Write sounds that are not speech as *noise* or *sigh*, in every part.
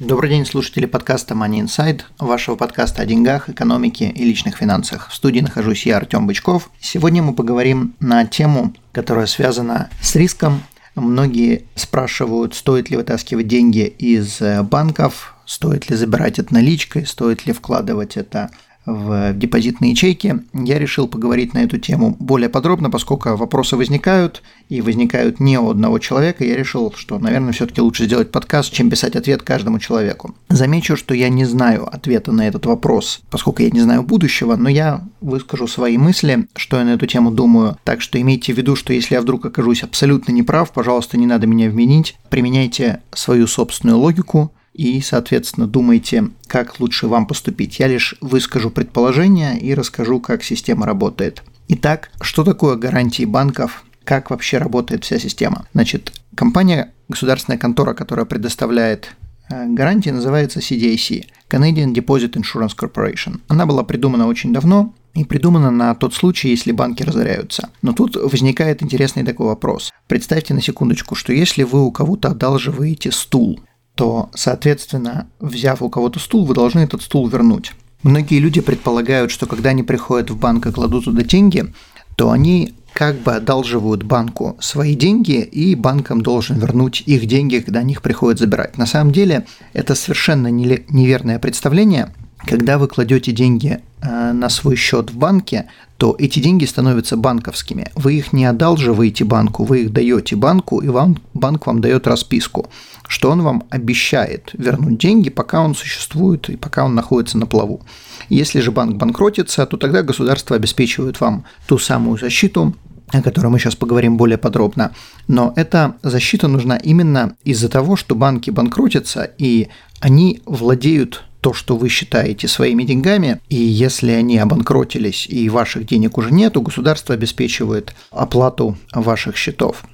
Добрый день, слушатели подкаста Money Inside, вашего подкаста о деньгах, экономике и личных финансах. В студии нахожусь я, Артем Бычков. Сегодня мы поговорим на тему, которая связана с риском. Многие спрашивают, стоит ли вытаскивать деньги из э, банков, стоит ли забирать это наличкой, стоит ли вкладывать это в депозитные ячейки, я решил поговорить на эту тему более подробно, поскольку вопросы возникают, и возникают не у одного человека, я решил, что, наверное, все-таки лучше сделать подкаст, чем писать ответ каждому человеку. Замечу, что я не знаю ответа на этот вопрос, поскольку я не знаю будущего, но я выскажу свои мысли, что я на эту тему думаю. Так что имейте в виду, что если я вдруг окажусь абсолютно неправ, пожалуйста, не надо меня вменить, применяйте свою собственную логику, и, соответственно, думайте, как лучше вам поступить. Я лишь выскажу предположение и расскажу, как система работает. Итак, что такое гарантии банков? Как вообще работает вся система? Значит, компания, государственная контора, которая предоставляет э, гарантии, называется CDIC – Canadian Deposit Insurance Corporation. Она была придумана очень давно, и придумана на тот случай, если банки разоряются. Но тут возникает интересный такой вопрос. Представьте на секундочку, что если вы у кого-то одалживаете стул, то, соответственно, взяв у кого-то стул, вы должны этот стул вернуть. Многие люди предполагают, что когда они приходят в банк и кладут туда деньги, то они как бы одалживают банку свои деньги, и банкам должен вернуть их деньги, когда они их приходят забирать. На самом деле это совершенно неверное представление. Когда вы кладете деньги э, на свой счет в банке, то эти деньги становятся банковскими. Вы их не одалживаете банку, вы их даете банку, и вам, банк вам дает расписку что он вам обещает вернуть деньги, пока он существует и пока он находится на плаву. Если же банк банкротится, то тогда государство обеспечивает вам ту самую защиту, о которой мы сейчас поговорим более подробно. Но эта защита нужна именно из-за того, что банки банкротятся, и они владеют то, что вы считаете своими деньгами, и если они обанкротились и ваших денег уже нет, то государство обеспечивает оплату ваших счетов.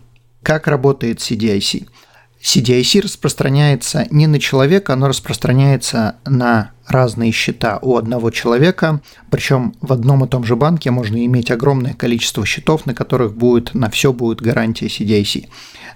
Как работает CDIC? CDIC распространяется не на человека, оно распространяется на разные счета у одного человека, причем в одном и том же банке можно иметь огромное количество счетов, на которых будет, на все будет гарантия CDIC.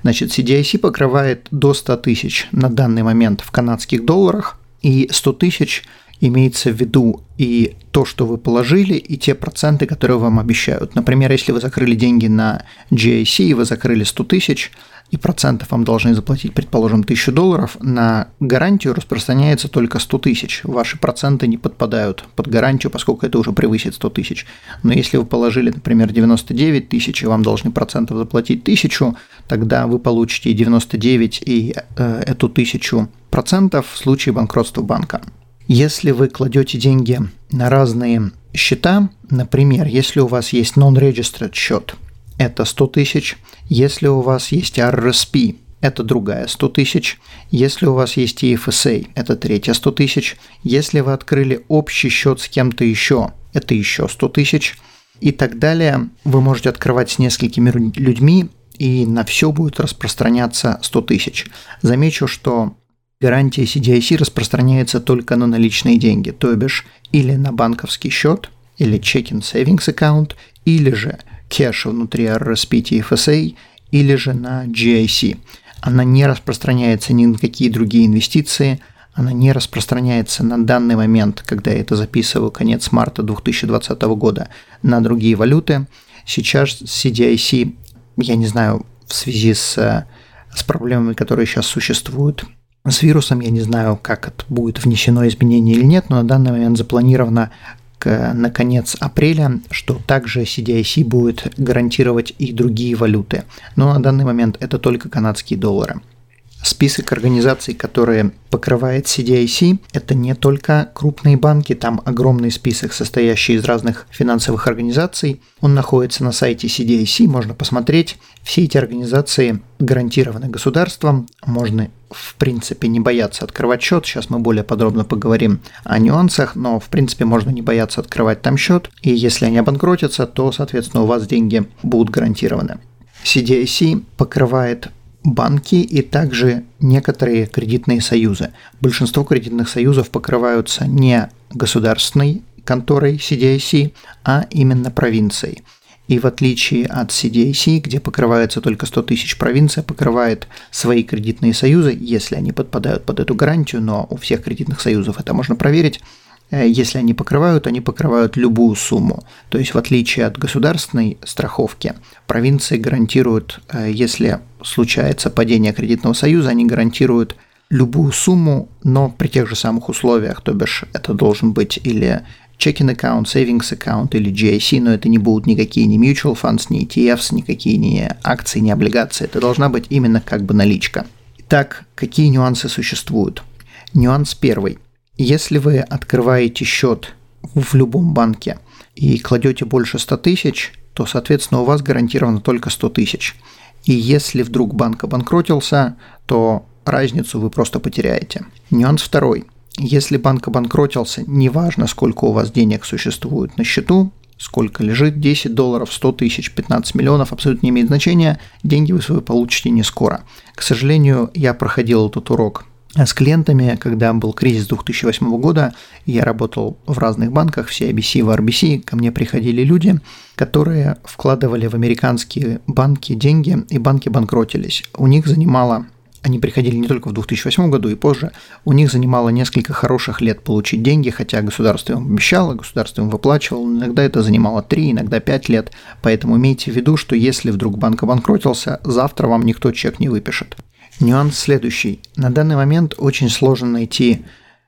Значит, CDIC покрывает до 100 тысяч на данный момент в канадских долларах, и 100 тысяч имеется в виду и то, что вы положили, и те проценты, которые вам обещают. Например, если вы закрыли деньги на GIC, и вы закрыли 100 тысяч, и процентов вам должны заплатить, предположим, 1000 долларов, на гарантию распространяется только 100 тысяч. Ваши проценты не подпадают под гарантию, поскольку это уже превысит 100 тысяч. Но если вы положили, например, 99 тысяч, и вам должны процентов заплатить 1000, тогда вы получите 99 и э, эту 1000 процентов в случае банкротства банка. Если вы кладете деньги на разные счета, например, если у вас есть non-registered счет – это 100 тысяч. Если у вас есть RRSP, это другая 100 тысяч. Если у вас есть EFSA, это третья 100 тысяч. Если вы открыли общий счет с кем-то еще, это еще 100 тысяч. И так далее. Вы можете открывать с несколькими людьми, и на все будет распространяться 100 тысяч. Замечу, что гарантия CDIC распространяется только на наличные деньги, то бишь или на банковский счет, или checking savings account, или же кэш внутри RSP TFSA или же на GIC. Она не распространяется ни на какие другие инвестиции, она не распространяется на данный момент, когда я это записываю, конец марта 2020 года, на другие валюты. Сейчас CDIC, я не знаю, в связи с, с проблемами, которые сейчас существуют с вирусом, я не знаю, как это будет внесено изменение или нет, но на данный момент запланировано к, на конец апреля, что также CDIC будет гарантировать и другие валюты. Но на данный момент это только канадские доллары. Список организаций, которые покрывает CDIC, это не только крупные банки, там огромный список, состоящий из разных финансовых организаций. Он находится на сайте CDIC, можно посмотреть. Все эти организации гарантированы государством, можно в принципе, не бояться открывать счет. Сейчас мы более подробно поговорим о нюансах, но, в принципе, можно не бояться открывать там счет. И если они обанкротятся, то, соответственно, у вас деньги будут гарантированы. CDIC покрывает банки и также некоторые кредитные союзы. Большинство кредитных союзов покрываются не государственной конторой CDIC, а именно провинцией. И в отличие от CDIC, где покрывается только 100 тысяч, провинция покрывает свои кредитные союзы, если они подпадают под эту гарантию, но у всех кредитных союзов это можно проверить, Э, если они покрывают, они покрывают любую сумму. То есть в отличие от государственной страховки, провинции гарантируют, э, если случается падение кредитного союза, они гарантируют любую сумму, но при тех же самых условиях, то бишь это должен быть или checking аккаунт, savings аккаунт или GIC, но это не будут никакие ни mutual funds, ни ETFs, никакие ни акции, ни облигации. Это должна быть именно как бы наличка. Итак, какие нюансы существуют? Нюанс первый – если вы открываете счет в любом банке и кладете больше 100 тысяч, то, соответственно, у вас гарантировано только 100 тысяч. И если вдруг банк обанкротился, то разницу вы просто потеряете. Нюанс второй. Если банк обанкротился, неважно, сколько у вас денег существует на счету, сколько лежит, 10 долларов, 100 тысяч, 15 миллионов, абсолютно не имеет значения, деньги вы свои получите не скоро. К сожалению, я проходил этот урок с клиентами, когда был кризис 2008 года, я работал в разных банках, в CIBC, в RBC, ко мне приходили люди, которые вкладывали в американские банки деньги, и банки банкротились. У них занимало они приходили не только в 2008 году и позже, у них занимало несколько хороших лет получить деньги, хотя государство им обещало, государство им выплачивало, иногда это занимало 3, иногда 5 лет, поэтому имейте в виду, что если вдруг банк обанкротился, завтра вам никто чек не выпишет. Нюанс следующий. На данный момент очень сложно найти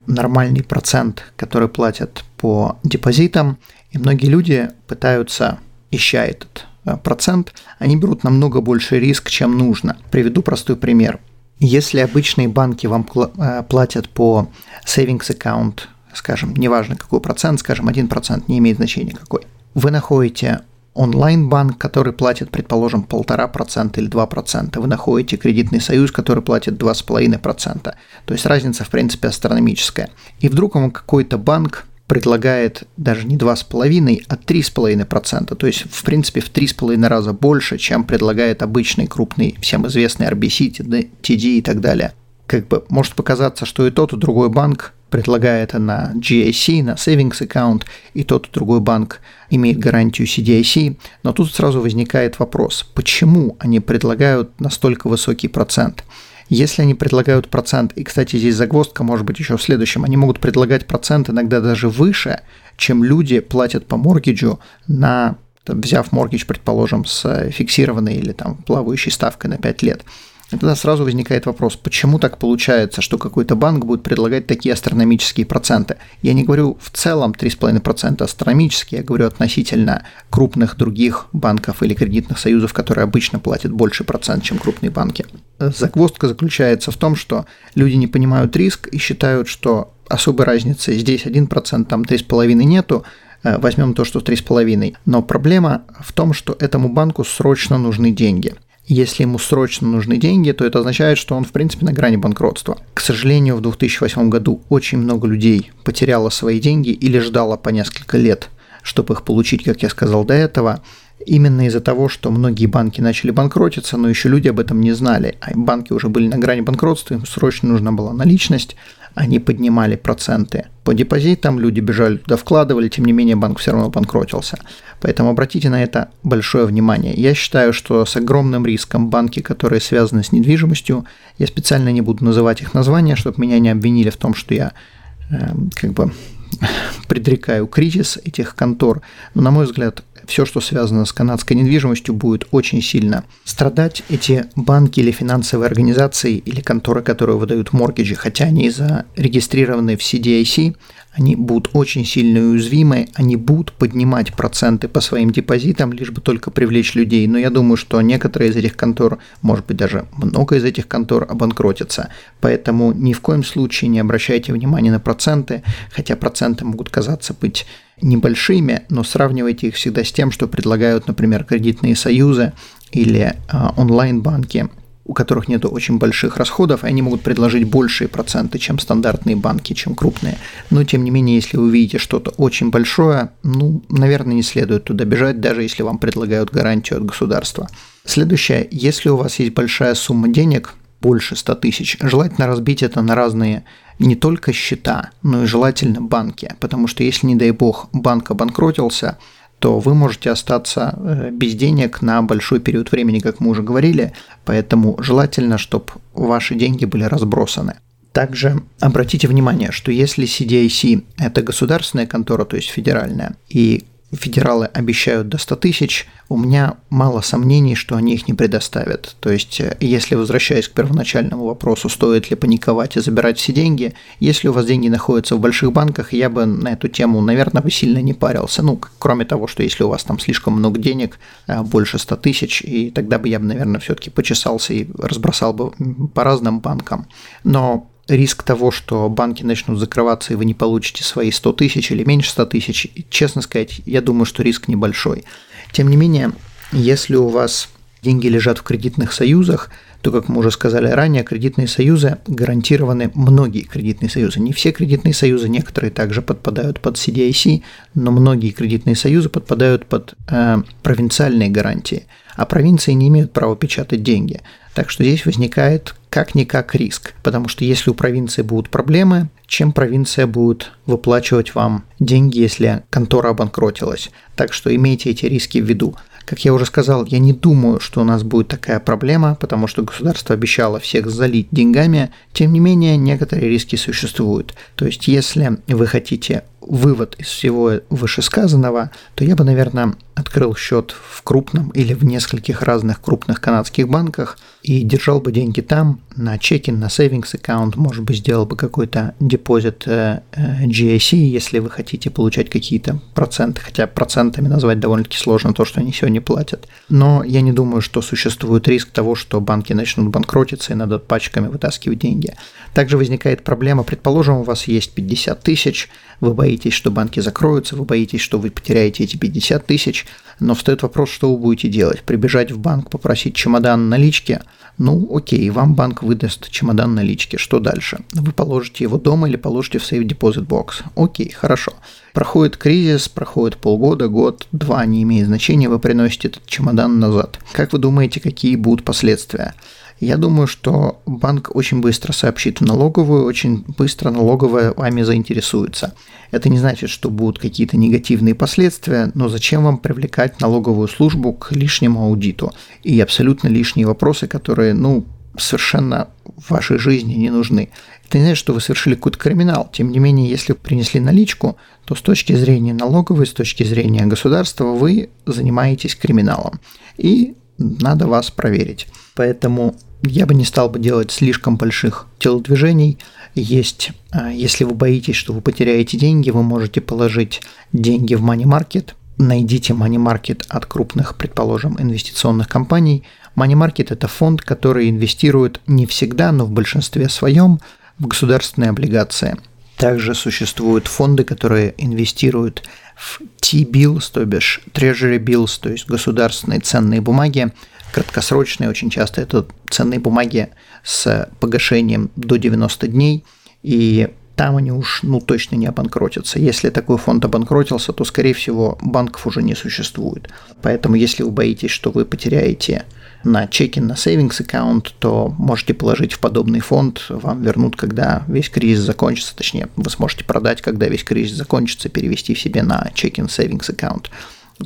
нормальный процент, который платят по депозитам, и многие люди пытаются, ища этот э, процент, они берут намного больше риск, чем нужно. Приведу простой пример. Если обычные банки вам э, платят по savings account, скажем, неважно какой процент, скажем, 1%, не имеет значения какой, вы находите онлайн-банк, который платит, предположим, 1,5% или 2%. Вы находите кредитный союз, который платит 2,5%. То есть разница, в принципе, астрономическая. И вдруг вам какой-то банк предлагает даже не 2,5, а 3,5%. То есть, в принципе, в 3,5 раза больше, чем предлагает обычный крупный, всем известный RBC, TD и так далее. Как бы может показаться, что и тот, и другой банк предлагает на GIC, на Savings Account, и тот и другой банк имеет гарантию CDIC, но тут сразу возникает вопрос, почему они предлагают настолько высокий процент? Если они предлагают процент, и, кстати, здесь загвоздка может быть еще в следующем, они могут предлагать процент иногда даже выше, чем люди платят по моргиджу на взяв моргидж, предположим, с фиксированной или там плавающей ставкой на 5 лет – и тогда сразу возникает вопрос, почему так получается, что какой-то банк будет предлагать такие астрономические проценты? Я не говорю в целом 3,5% астрономические, я говорю относительно крупных других банков или кредитных союзов, которые обычно платят больше процент, чем крупные банки. Загвоздка заключается в том, что люди не понимают риск и считают, что особой разницы здесь 1%, там 3,5% нету, э, возьмем то, что 3,5. Но проблема в том, что этому банку срочно нужны деньги – если ему срочно нужны деньги, то это означает, что он, в принципе, на грани банкротства. К сожалению, в 2008 году очень много людей потеряло свои деньги или ждало по несколько лет, чтобы их получить, как я сказал до этого, именно из-за того, что многие банки начали банкротиться, но еще люди об этом не знали, а банки уже были на грани банкротства, им срочно нужна была наличность, они поднимали проценты по депозитам, люди бежали туда, вкладывали, тем не менее банк все равно банкротился. Поэтому обратите на это большое внимание. Я считаю, что с огромным риском банки, которые связаны с недвижимостью, я специально не буду называть их названия, чтобы меня не обвинили в том, что я э, как бы *laughs* предрекаю кризис этих контор. Но, на мой взгляд, все, что связано с канадской недвижимостью, будет очень сильно страдать. Эти банки или финансовые организации или конторы, которые выдают моргиджи, хотя они зарегистрированы в CDIC, они будут очень сильно уязвимы, они будут поднимать проценты по своим депозитам, лишь бы только привлечь людей. Но я думаю, что некоторые из этих контор, может быть даже много из этих контор обанкротятся. Поэтому ни в коем случае не обращайте внимания на проценты, хотя проценты могут казаться быть небольшими, но сравнивайте их всегда с тем, что предлагают, например, кредитные союзы или э, онлайн-банки у которых нет очень больших расходов, и они могут предложить большие проценты, чем стандартные банки, чем крупные. Но, тем не менее, если вы видите что-то очень большое, ну, наверное, не следует туда бежать, даже если вам предлагают гарантию от государства. Следующее, если у вас есть большая сумма денег, больше 100 тысяч, желательно разбить это на разные не только счета, но и желательно банки, потому что если, не дай бог, банк обанкротился, то вы можете остаться э, без денег на большой период времени, как мы уже говорили, поэтому желательно, чтобы ваши деньги были разбросаны. Также обратите внимание, что если CDIC – это государственная контора, то есть федеральная, и федералы обещают до 100 тысяч, у меня мало сомнений, что они их не предоставят. То есть, э, если возвращаясь к первоначальному вопросу, стоит ли паниковать и забирать все деньги, если у вас деньги находятся в больших банках, я бы на эту тему, наверное, бы сильно не парился. Ну, кроме того, что если у вас там слишком много денег, э, больше 100 тысяч, и тогда бы я бы, наверное, все-таки почесался и разбросал бы по разным банкам. Но риск того, что банки начнут закрываться, и вы не получите свои 100 тысяч или меньше 100 тысяч, честно сказать, я думаю, что риск небольшой. Тем не менее, если у вас деньги лежат в кредитных союзах, то, как мы уже сказали ранее, кредитные союзы гарантированы, многие кредитные союзы, не все кредитные союзы, некоторые также подпадают под CDIC, но многие кредитные союзы подпадают под э, провинциальные гарантии, а провинции не имеют права печатать деньги. Так что здесь возникает как-никак риск, потому что если у провинции будут проблемы, чем провинция будет выплачивать вам деньги, если контора обанкротилась. Так что имейте эти риски в виду. Как я уже сказал, я не думаю, что у нас будет такая проблема, потому что государство обещало всех залить деньгами. Тем не менее, некоторые риски существуют. То есть, если вы хотите вывод из всего вышесказанного, то я бы, наверное, открыл счет в крупном или в нескольких разных крупных канадских банках и держал бы деньги там, на чеке, на savings аккаунт, может быть, сделал бы какой-то депозит э, э, GIC, если вы хотите получать какие-то проценты, хотя процентами назвать довольно-таки сложно то, что они сегодня платят. Но я не думаю, что существует риск того, что банки начнут банкротиться и надо пачками вытаскивать деньги. Также возникает проблема, предположим, у вас есть 50 тысяч, вы боитесь, что банки закроются, вы боитесь, что вы потеряете эти 50 тысяч, но встает вопрос, что вы будете делать? Прибежать в банк, попросить чемодан налички? Ну, окей, вам банк выдаст чемодан налички. Что дальше? Вы положите его дома или положите в сейф депозит бокс. Окей, хорошо. Проходит кризис, проходит полгода, год, два, не имеет значения, вы приносите этот чемодан назад. Как вы думаете, какие будут последствия? Я думаю, что банк очень быстро сообщит в налоговую, очень быстро налоговая вами заинтересуется. Это не значит, что будут какие-то негативные последствия, но зачем вам привлекать налоговую службу к лишнему аудиту и абсолютно лишние вопросы, которые, ну, совершенно в вашей жизни не нужны. Это не значит, что вы совершили какой-то криминал. Тем не менее, если принесли наличку, то с точки зрения налоговой, с точки зрения государства, вы занимаетесь криминалом. И надо вас проверить. Поэтому я бы не стал бы делать слишком больших телодвижений. Есть, а, если вы боитесь, что вы потеряете деньги, вы можете положить деньги в money market. Найдите money market от крупных, предположим, инвестиционных компаний. Money market – это фонд, который инвестирует не всегда, но в большинстве своем в государственные облигации. Также существуют фонды, которые инвестируют в T-bills, то бишь Treasury bills, то есть государственные ценные бумаги, краткосрочные, очень часто это ценные бумаги с погашением до 90 дней, и там они уж ну, точно не обанкротятся. Если такой фонд обанкротился, то, скорее всего, банков уже не существует. Поэтому, если вы боитесь, что вы потеряете на чеке на savings аккаунт, то можете положить в подобный фонд, вам вернут, когда весь кризис закончится, точнее, вы сможете продать, когда весь кризис закончится, перевести в себе на чекин savings аккаунт.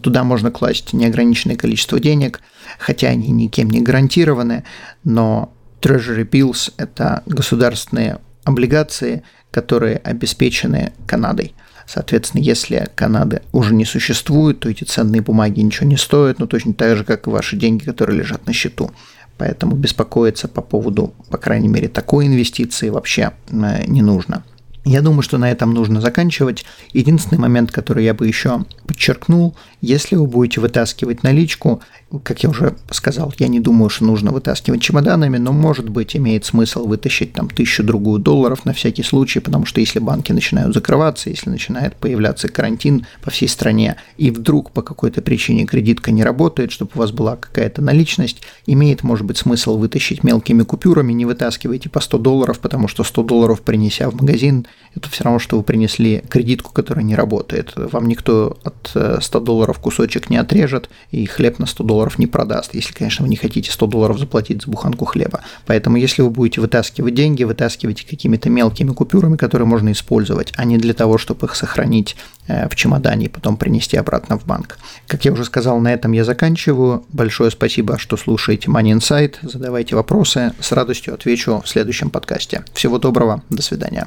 Туда можно класть неограниченное количество денег, хотя они никем не гарантированы, но Treasury Bills – это государственные облигации, которые обеспечены Канадой. Соответственно, если Канады уже не существует, то эти ценные бумаги ничего не стоят, ну точно так же, как и ваши деньги, которые лежат на счету. Поэтому беспокоиться по поводу, по крайней мере, такой инвестиции вообще э, не нужно. Я думаю, что на этом нужно заканчивать. Единственный момент, который я бы еще подчеркнул, если вы будете вытаскивать наличку, как я уже сказал, я не думаю, что нужно вытаскивать чемоданами, но может быть имеет смысл вытащить там тысячу-другую долларов на всякий случай, потому что если банки начинают закрываться, если начинает появляться карантин по всей стране, и вдруг по какой-то причине кредитка не работает, чтобы у вас была какая-то наличность, имеет, может быть, смысл вытащить мелкими купюрами, не вытаскивайте по 100 долларов, потому что 100 долларов принеся в магазин, это все равно, что вы принесли кредитку, которая не работает. Вам никто от 100 э, долларов кусочек не отрежет, и хлеб на 100 долларов не продаст, если, конечно, вы не хотите 100 долларов заплатить за буханку хлеба. Поэтому, если вы будете вытаскивать деньги, вытаскивайте какими-то мелкими купюрами, которые можно использовать, а не для того, чтобы их сохранить э, в чемодане и потом принести обратно в банк. Как я уже сказал, на этом я заканчиваю. Большое спасибо, что слушаете Money Insight. Задавайте вопросы, с радостью отвечу в следующем подкасте. Всего доброго, до свидания.